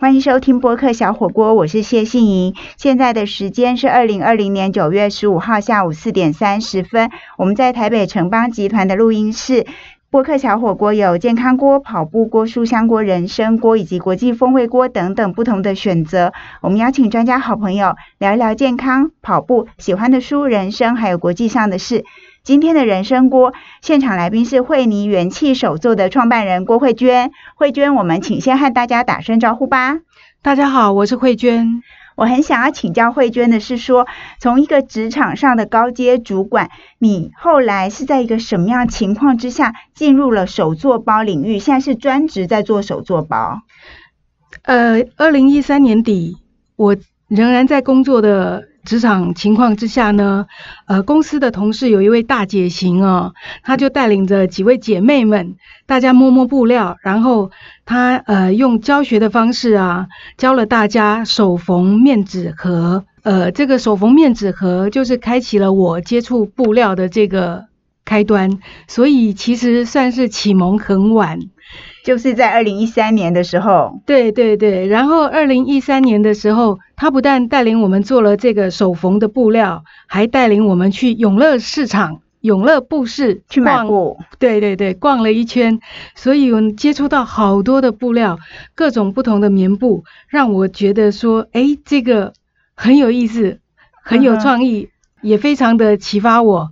欢迎收听播客小火锅，我是谢杏莹。现在的时间是二零二零年九月十五号下午四点三十分，我们在台北城邦集团的录音室。播客小火锅有健康锅、跑步锅、书香锅、人参锅以及国际风味锅等等不同的选择。我们邀请专家好朋友聊一聊健康、跑步、喜欢的书、人生，还有国际上的事。今天的人生锅现场来宾是惠尼元气手作的创办人郭慧娟。慧娟，我们请先和大家打声招呼吧。大家好，我是慧娟。我很想要请教慧娟的是说，从一个职场上的高阶主管，你后来是在一个什么样情况之下进入了手作包领域？现在是专职在做手作包。呃，二零一三年底，我仍然在工作的。职场情况之下呢，呃，公司的同事有一位大姐型哦，她就带领着几位姐妹们，大家摸摸布料，然后她呃用教学的方式啊，教了大家手缝面纸盒，呃，这个手缝面纸盒就是开启了我接触布料的这个开端，所以其实算是启蒙很晚。就是在二零一三年的时候，对对对，然后二零一三年的时候，他不但带领我们做了这个手缝的布料，还带领我们去永乐市场、永乐布市去买布。对对对，逛了一圈，所以我们接触到好多的布料，各种不同的棉布，让我觉得说，哎，这个很有意思，很有创意，也非常的启发我，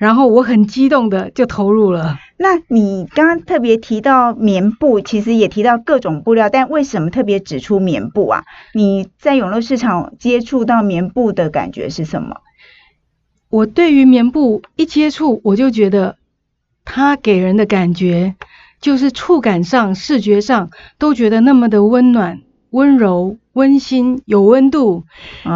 然后我很激动的就投入了。那你刚刚特别提到棉布，其实也提到各种布料，但为什么特别指出棉布啊？你在永乐市场接触到棉布的感觉是什么？我对于棉布一接触，我就觉得它给人的感觉就是触感上、视觉上都觉得那么的温暖、温柔。温馨有温度，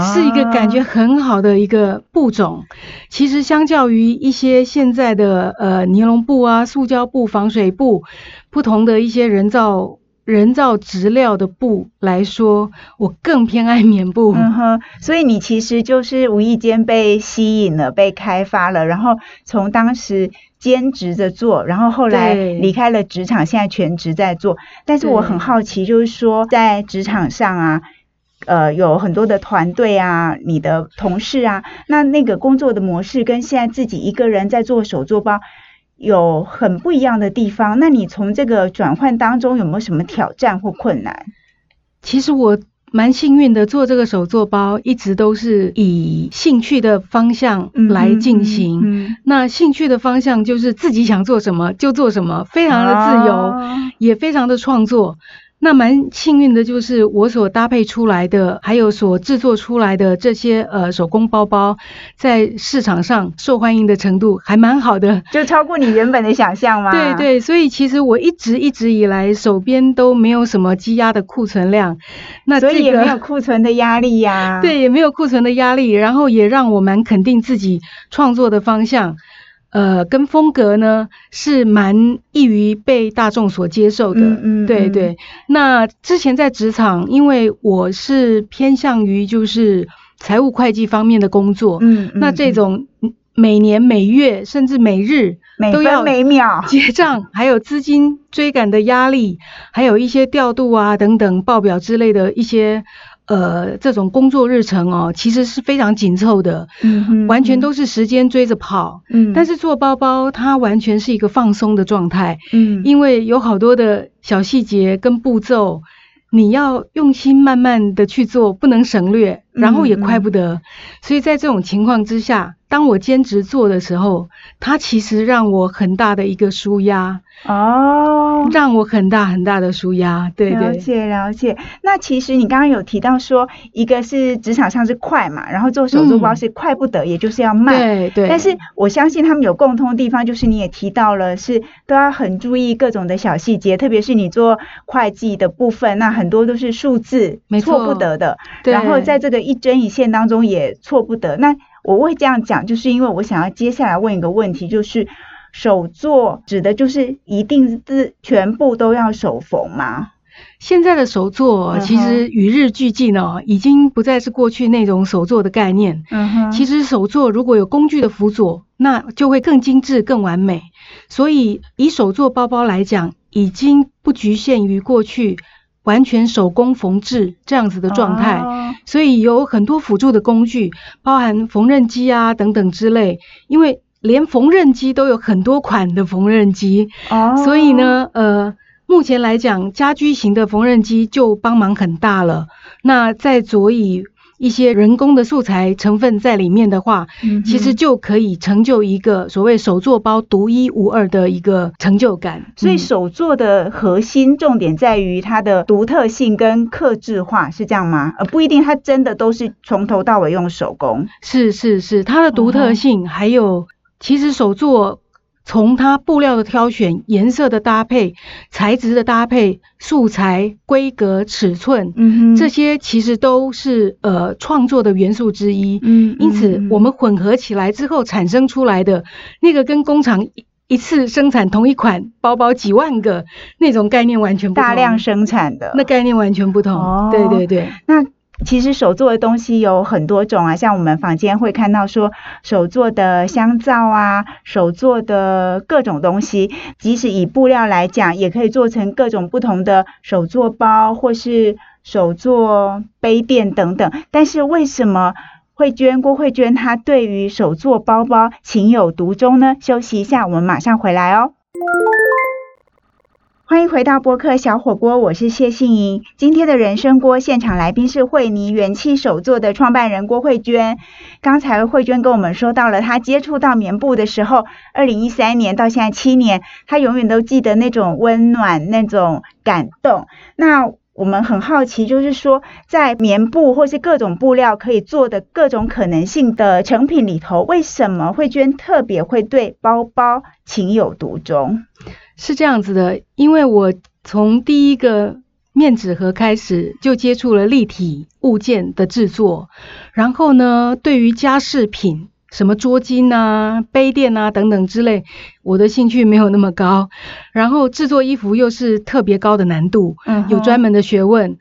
是一个感觉很好的一个布种。其实相较于一些现在的呃尼龙布啊、塑胶布、防水布，不同的一些人造人造质料的布来说，我更偏爱棉布。嗯哼，所以你其实就是无意间被吸引了、被开发了，然后从当时。兼职着做，然后后来离开了职场，现在全职在做。但是我很好奇，就是说在职场上啊，呃，有很多的团队啊，你的同事啊，那那个工作的模式跟现在自己一个人在做手作包有很不一样的地方。那你从这个转换当中有没有什么挑战或困难？其实我。蛮幸运的，做这个手作包一直都是以兴趣的方向来进行。那兴趣的方向就是自己想做什么就做什么，非常的自由，也非常的创作。那蛮幸运的，就是我所搭配出来的，还有所制作出来的这些呃手工包包，在市场上受欢迎的程度还蛮好的，就超过你原本的想象吗？对对，所以其实我一直一直以来手边都没有什么积压的库存量，那所以也没有库存的压力呀。对，也没有库存的压力，然后也让我蛮肯定自己创作的方向。呃，跟风格呢是蛮易于被大众所接受的，嗯嗯，对对。那之前在职场，因为我是偏向于就是财务会计方面的工作，嗯，那这种每年每月甚至每日都要每秒结账，还有资金追赶的压力，还有一些调度啊等等报表之类的一些。呃，这种工作日程哦，其实是非常紧凑的，嗯完全都是时间追着跑，嗯，但是做包包它完全是一个放松的状态，嗯，因为有好多的小细节跟步骤，你要用心慢慢的去做，不能省略，然后也快不得，所以在这种情况之下。当我兼职做的时候，它其实让我很大的一个舒压哦，让我很大很大的舒压。对对，了解了解。那其实你刚刚有提到说，一个是职场上是快嘛，然后做手作包是快不得，也就是要慢。对对。但是我相信他们有共通的地方，就是你也提到了，是都要很注意各种的小细节，特别是你做会计的部分，那很多都是数字，错不得的。然后在这个一针一线当中也错不得。那我会这样讲，就是因为我想要接下来问一个问题，就是手作指的就是一定是全部都要手缝吗？现在的手作其实与日俱进哦，已经不再是过去那种手作的概念。嗯哼，其实手作如果有工具的辅佐，那就会更精致、更完美。所以以手作包包来讲，已经不局限于过去完全手工缝制这样子的状态，所以有很多辅助的工具，包含缝纫机啊等等之类。因为连缝纫机都有很多款的缝纫机，所以呢，呃，目前来讲，家居型的缝纫机就帮忙很大了。那在佐以一些人工的素材成分在里面的话，其实就可以成就一个所谓手作包独一无二的一个成就感。所以手作的核心重点在于它的独特性跟克制化，是这样吗？呃，不一定，它真的都是从头到尾用手工。是是是，它的独特性还有其实手作。从它布料的挑选、颜色的搭配、材质的搭配、素材、规格、尺寸，嗯这些其实都是呃创作的元素之一。嗯，因此我们混合起来之后产生出来的那个跟工厂一一次生产同一款包包几万个那种概念完全不同。大量生产的那概念完全不同。哦，对对对。那。其实手做的东西有很多种啊，像我们房间会看到说手做的香皂啊，手做的各种东西，即使以布料来讲，也可以做成各种不同的手做包或是手做杯垫等等。但是为什么慧娟郭慧娟她对于手做包包情有独钟呢？休息一下，我们马上回来哦。欢迎回到播客小火锅，我是谢杏莹。今天的人生锅现场来宾是惠妮元气手作的创办人郭慧娟。刚才慧娟跟我们说到了，她接触到棉布的时候，二零一三年到现在七年，她永远都记得那种温暖、那种感动。那我们很好奇，就是说在棉布或是各种布料可以做的各种可能性的成品里头，为什么慧娟特别会对包包情有独钟？是这样子的，因为我从第一个面纸盒开始就接触了立体物件的制作，然后呢，对于家饰品，什么桌巾啊、杯垫啊等等之类，我的兴趣没有那么高。然后制作衣服又是特别高的难度，有专门的学问。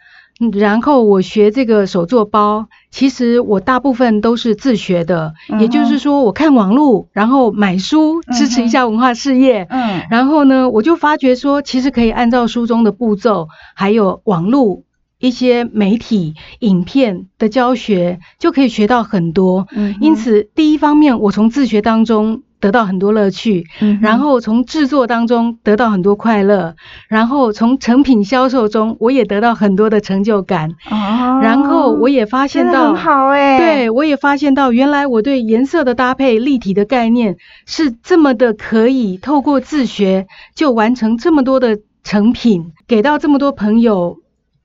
然后我学这个手做包，其实我大部分都是自学的，也就是说我看网络，然后买书支持一下文化事业。嗯，然后呢，我就发觉说，其实可以按照书中的步骤，还有网络一些媒体影片的教学，就可以学到很多。嗯，因此第一方面，我从自学当中。得到很多乐趣，然后从制作当中得到很多快乐，然后从成品销售中我也得到很多的成就感。哦，然后我也发现到，很好哎，对我也发现到，原来我对颜色的搭配、立体的概念是这么的可以透过自学就完成这么多的成品，给到这么多朋友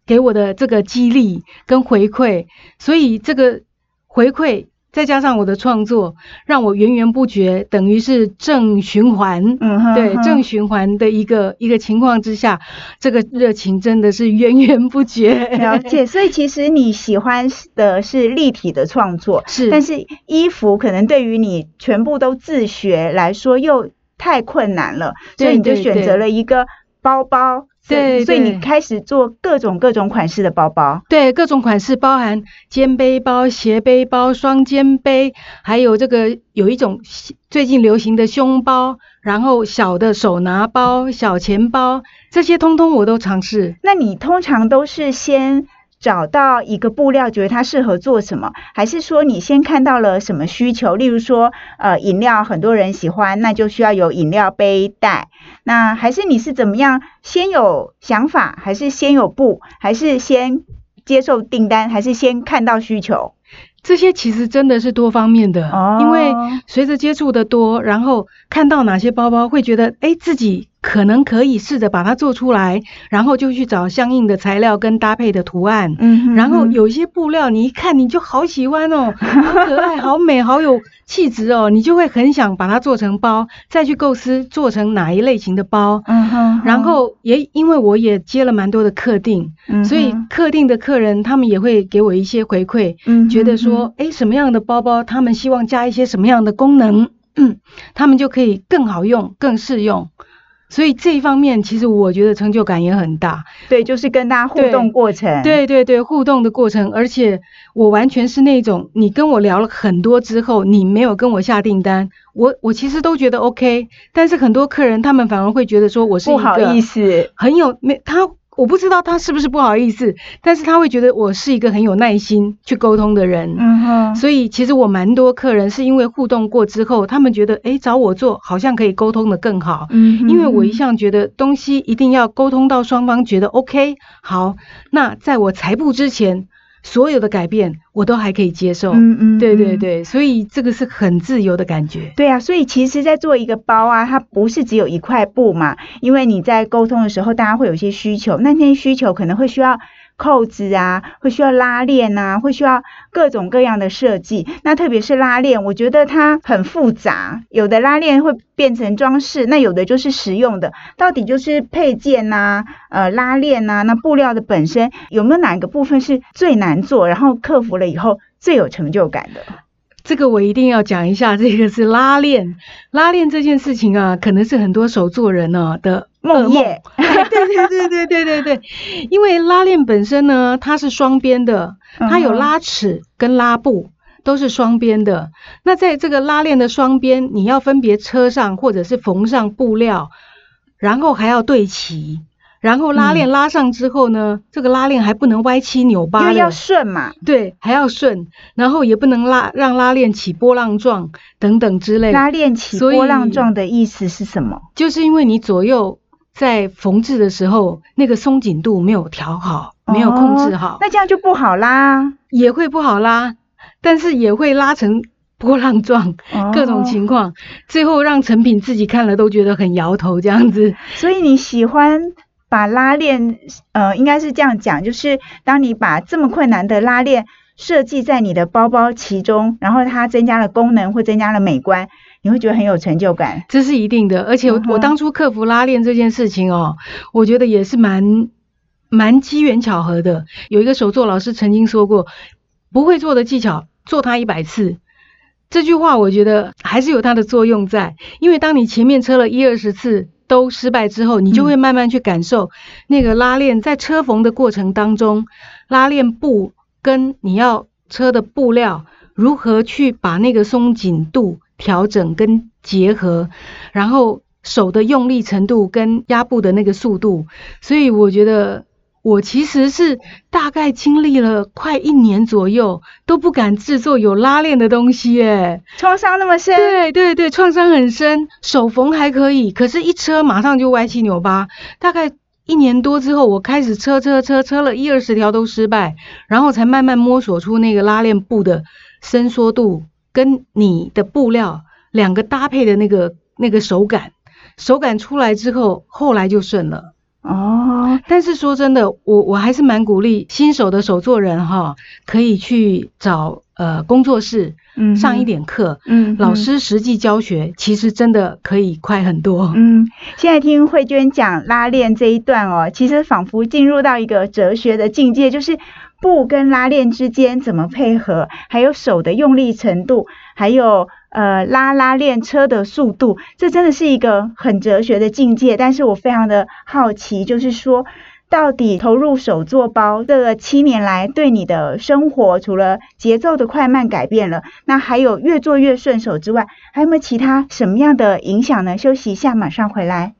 给我的这个激励跟回馈，所以这个回馈。再加上我的创作，让我源源不绝，等于是正循环，嗯，对，正循环的一个一个情况之下，这个热情真的是源源不绝。了解，所以其实你喜欢的是立体的创作，是，但是衣服可能对于你全部都自学来说又太困难了，所以你就选择了一个包包。对，所以你开始做各种各种款式的包包。对，各种款式包含肩背包、斜背包、双肩背，还有这个有一种最近流行的胸包，然后小的手拿包、小钱包，这些通通我都尝试。那你通常都是先？找到一个布料，觉得它适合做什么，还是说你先看到了什么需求？例如说，呃，饮料很多人喜欢，那就需要有饮料杯带。那还是你是怎么样？先有想法，还是先有布，还是先接受订单，还是先看到需求？这些其实真的是多方面的，因为随着接触的多，然后看到哪些包包会觉得，哎，自己。可能可以试着把它做出来，然后就去找相应的材料跟搭配的图案。嗯，然后有一些布料，你一看你就好喜欢哦，好可爱，好美，好有气质哦，你就会很想把它做成包，再去构思做成哪一类型的包。嗯哼。然后也因为我也接了蛮多的客订，所以客定的客人他们也会给我一些回馈，觉得说，哎，什么样的包包他们希望加一些什么样的功能，他们就可以更好用、更适用。所以这一方面，其实我觉得成就感也很大。对，就是跟大家互动过程。对对对，互动的过程，而且我完全是那种，你跟我聊了很多之后，你没有跟我下订单，我我其实都觉得 OK。但是很多客人他们反而会觉得说我是不好意思，很有没他我不知道他是不是不好意思，但是他会觉得我是一个很有耐心去沟通的人。嗯哼。所以其实我蛮多客人是因为互动过之后，他们觉得哎找我做好像可以沟通的更好。嗯。因为我一向觉得东西一定要沟通到双方觉得 OK。好，那在我裁布之前。所有的改变我都还可以接受，嗯嗯，对对对，所以这个是很自由的感觉。对啊，所以其实，在做一个包啊，它不是只有一块布嘛，因为你在沟通的时候，大家会有一些需求，那些需求可能会需要。扣子啊，会需要拉链啊，会需要各种各样的设计。那特别是拉链，我觉得它很复杂。有的拉链会变成装饰，那有的就是实用的。到底就是配件呐，呃，拉链呐，那布料的本身有没有哪个部分是最难做，然后克服了以后最有成就感的？这个我一定要讲一下，这个是拉链。拉链这件事情啊，可能是很多手作人呢的梦魇。对对对对对对对，因为拉链本身呢，它是双边的，它有拉尺跟拉布，都是双边的。那在这个拉链的双边，你要分别车上或者是缝上布料，然后还要对齐。然后拉链拉上之后呢，这个拉链还不能歪七扭八的，因为要顺嘛。对，还要顺，然后也不能拉让拉链起波浪状等等之类。拉链起波浪状的意思是什么？就是因为你左右在缝制的时候，那个松紧度没有调好，没有控制好，那这样就不好拉，也会不好拉，但是也会拉成波浪状，各种情况，最后让成品自己看了都觉得很摇头这样子。所以你喜欢。把拉链，呃，应该是这样讲，就是当你把这么困难的拉链设计在你的包包其中，然后它增加了功能或增加了美观，你会觉得很有成就感。这是一定的，而且我当初克服拉链这件事情哦，我觉得也是蛮蛮机缘巧合的。有一个手作老师曾经说过，不会做的技巧，做它一百次。这句话我觉得还是有它的作用在，因为当你前面车了一二十次。都失败之后，你就会慢慢去感受那个拉链在车缝的过程当中，拉链布跟你要车的布料如何去把那个松紧度调整跟结合，然后手的用力程度跟压布的那个速度，所以我觉得。我其实是大概经历了快一年左右，都不敢制作有拉链的东西，哎，创伤那么深？对对对，创伤很深。手缝还可以，可是，一车马上就歪七扭八。大概一年多之后，我开始车车车车了一二十条都失败，然后才慢慢摸索出那个拉链布的伸缩度跟你的布料两个搭配的那个那个手感，手感出来之后，后来就顺了。哦，但是说真的，我我还是蛮鼓励新手的手作人哈，可以去找呃工作室，嗯，上一点课，嗯，老师实际教学，其实真的可以快很多。嗯，现在听慧娟讲拉链这一段哦，其实仿佛进入到一个哲学的境界，就是布跟拉链之间怎么配合，还有手的用力程度，还有。呃，拉拉链车的速度，这真的是一个很哲学的境界。但是我非常的好奇，就是说，到底投入手作包这七年来，对你的生活，除了节奏的快慢改变了，那还有越做越顺手之外，还有没有其他什么样的影响呢？休息一下，马上回来。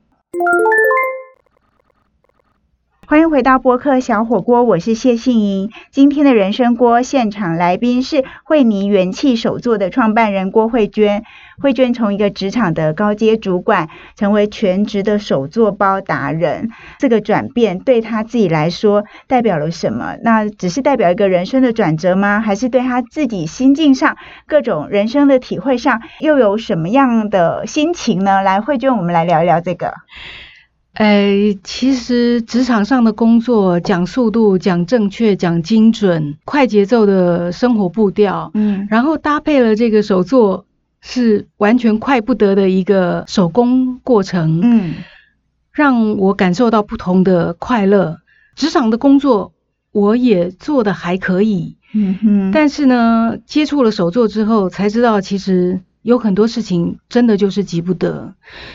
欢迎回到播客小火锅，我是谢杏莹。今天的人生锅现场来宾是惠尼元气手作的创办人郭慧娟。慧娟从一个职场的高阶主管，成为全职的手作包达人，这个转变对她自己来说代表了什么？那只是代表一个人生的转折吗？还是对她自己心境上各种人生的体会上，又有什么样的心情呢？来，慧娟，我们来聊一聊这个。哎，其实职场上的工作讲速度、讲正确、讲精准、快节奏的生活步调，嗯，然后搭配了这个手作，是完全快不得的一个手工过程，嗯，让我感受到不同的快乐。职场的工作我也做的还可以，嗯哼，但是呢，接触了手作之后，才知道其实。有很多事情真的就是急不得。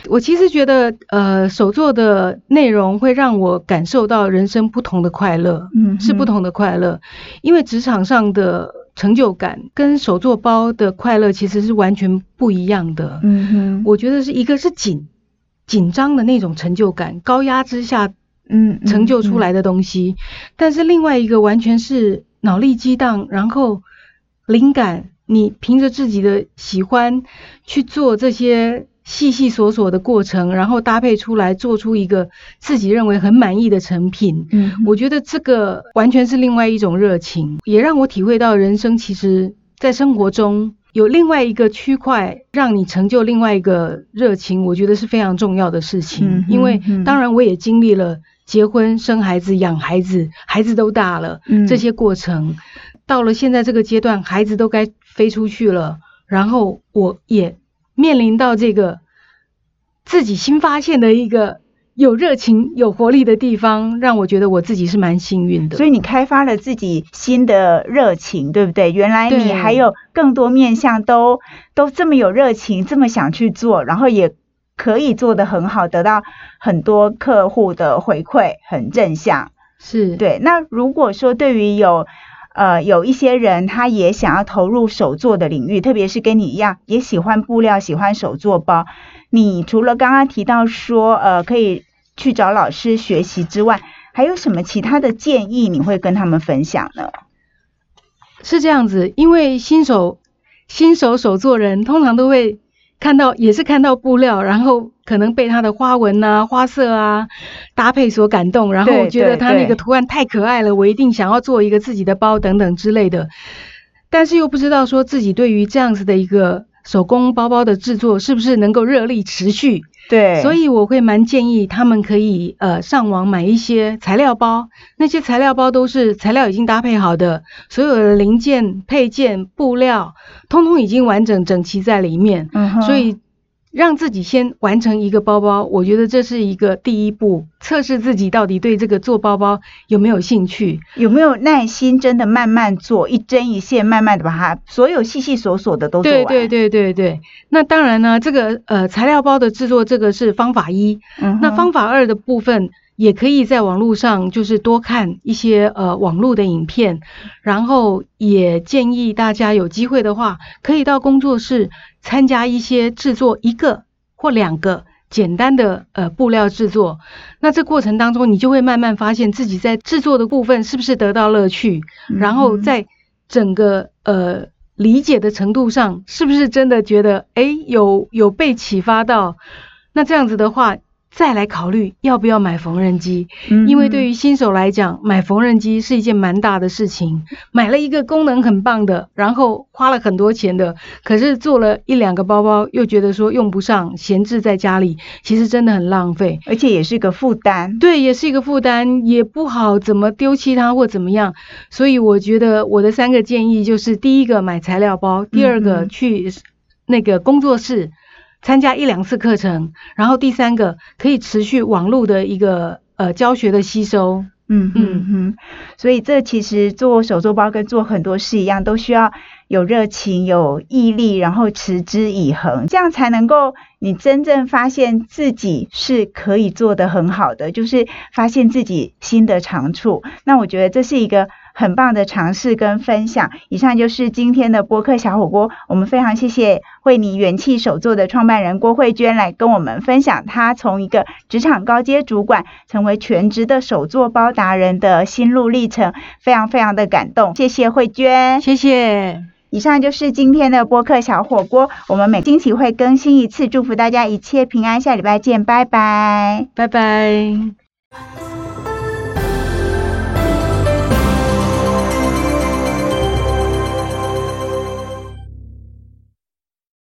我其实觉得，呃，手作的内容会让我感受到人生不同的快乐，嗯，是不同的快乐。因为职场上的成就感跟手作包的快乐其实是完全不一样的。嗯哼，我觉得是一个是紧紧张的那种成就感，高压之下嗯成就出来的东西。但是另外一个完全是脑力激荡，然后灵感，你凭着自己的喜欢去做这些。细细琐琐的过程，然后搭配出来，做出一个自己认为很满意的成品。嗯，我觉得这个完全是另外一种热情，也让我体会到人生其实，在生活中有另外一个区块，让你成就另外一个热情，我觉得是非常重要的事情。因为当然我也经历了结婚、生孩子、养孩子，孩子都大了，这些过程，到了现在这个阶段，孩子都该飞出去了，然后我也。面临到这个自己新发现的一个有热情、有活力的地方，让我觉得我自己是蛮幸运的。所以你开发了自己新的热情，对不对？原来你还有更多面向，都都这么有热情，这么想去做，然后也可以做得很好，得到很多客户的回馈，很正向。是对。那如果说对于有呃，有一些人他也想要投入手作的领域，特别是跟你一样也喜欢布料、喜欢手作包。你除了刚刚提到说，呃，可以去找老师学习之外，还有什么其他的建议你会跟他们分享呢？是这样子，因为新手新手手作人通常都会。看到也是看到布料，然后可能被它的花纹啊、花色啊搭配所感动，然后我觉得它那个图案太可爱了，我一定想要做一个自己的包等等之类的。但是又不知道说自己对于这样子的一个手工包包的制作是不是能够热力持续。对，所以我会蛮建议他们可以呃上网买一些材料包，那些材料包都是材料已经搭配好的，所有的零件、配件、布料，通通已经完整整齐在里面，所以。让自己先完成一个包包，我觉得这是一个第一步，测试自己到底对这个做包包有没有兴趣，有没有耐心，真的慢慢做，一针一线，慢慢的把它所有细细琐琐的都做完。对对对对对。那当然呢，这个呃材料包的制作，这个是方法一。嗯。那方法二的部分。也可以在网络上，就是多看一些呃网络的影片，然后也建议大家有机会的话，可以到工作室参加一些制作一个或两个简单的呃布料制作。那这过程当中，你就会慢慢发现自己在制作的部分是不是得到乐趣，然后在整个呃理解的程度上，是不是真的觉得哎有有被启发到？那这样子的话。再来考虑要不要买缝纫机，因为对于新手来讲，买缝纫机是一件蛮大的事情。买了一个功能很棒的，然后花了很多钱的，可是做了一两个包包，又觉得说用不上，闲置在家里，其实真的很浪费，而且也是一个负担。对，也是一个负担，也不好怎么丢弃它或怎么样。所以我觉得我的三个建议就是：第一个买材料包，第二个去那个工作室。参加一两次课程，然后第三个可以持续网络的一个呃教学的吸收，嗯嗯嗯，所以这其实做手作包跟做很多事一样，都需要有热情、有毅力，然后持之以恒，这样才能够你真正发现自己是可以做得很好的，就是发现自己新的长处。那我觉得这是一个。很棒的尝试跟分享，以上就是今天的播客小火锅。我们非常谢谢惠妮元气手作的创办人郭慧娟来跟我们分享她从一个职场高阶主管成为全职的手作包达人的心路历程，非常非常的感动。谢谢慧娟，谢谢。以上就是今天的播客小火锅，我们每星期会更新一次，祝福大家一切平安，下礼拜见，拜拜，拜拜。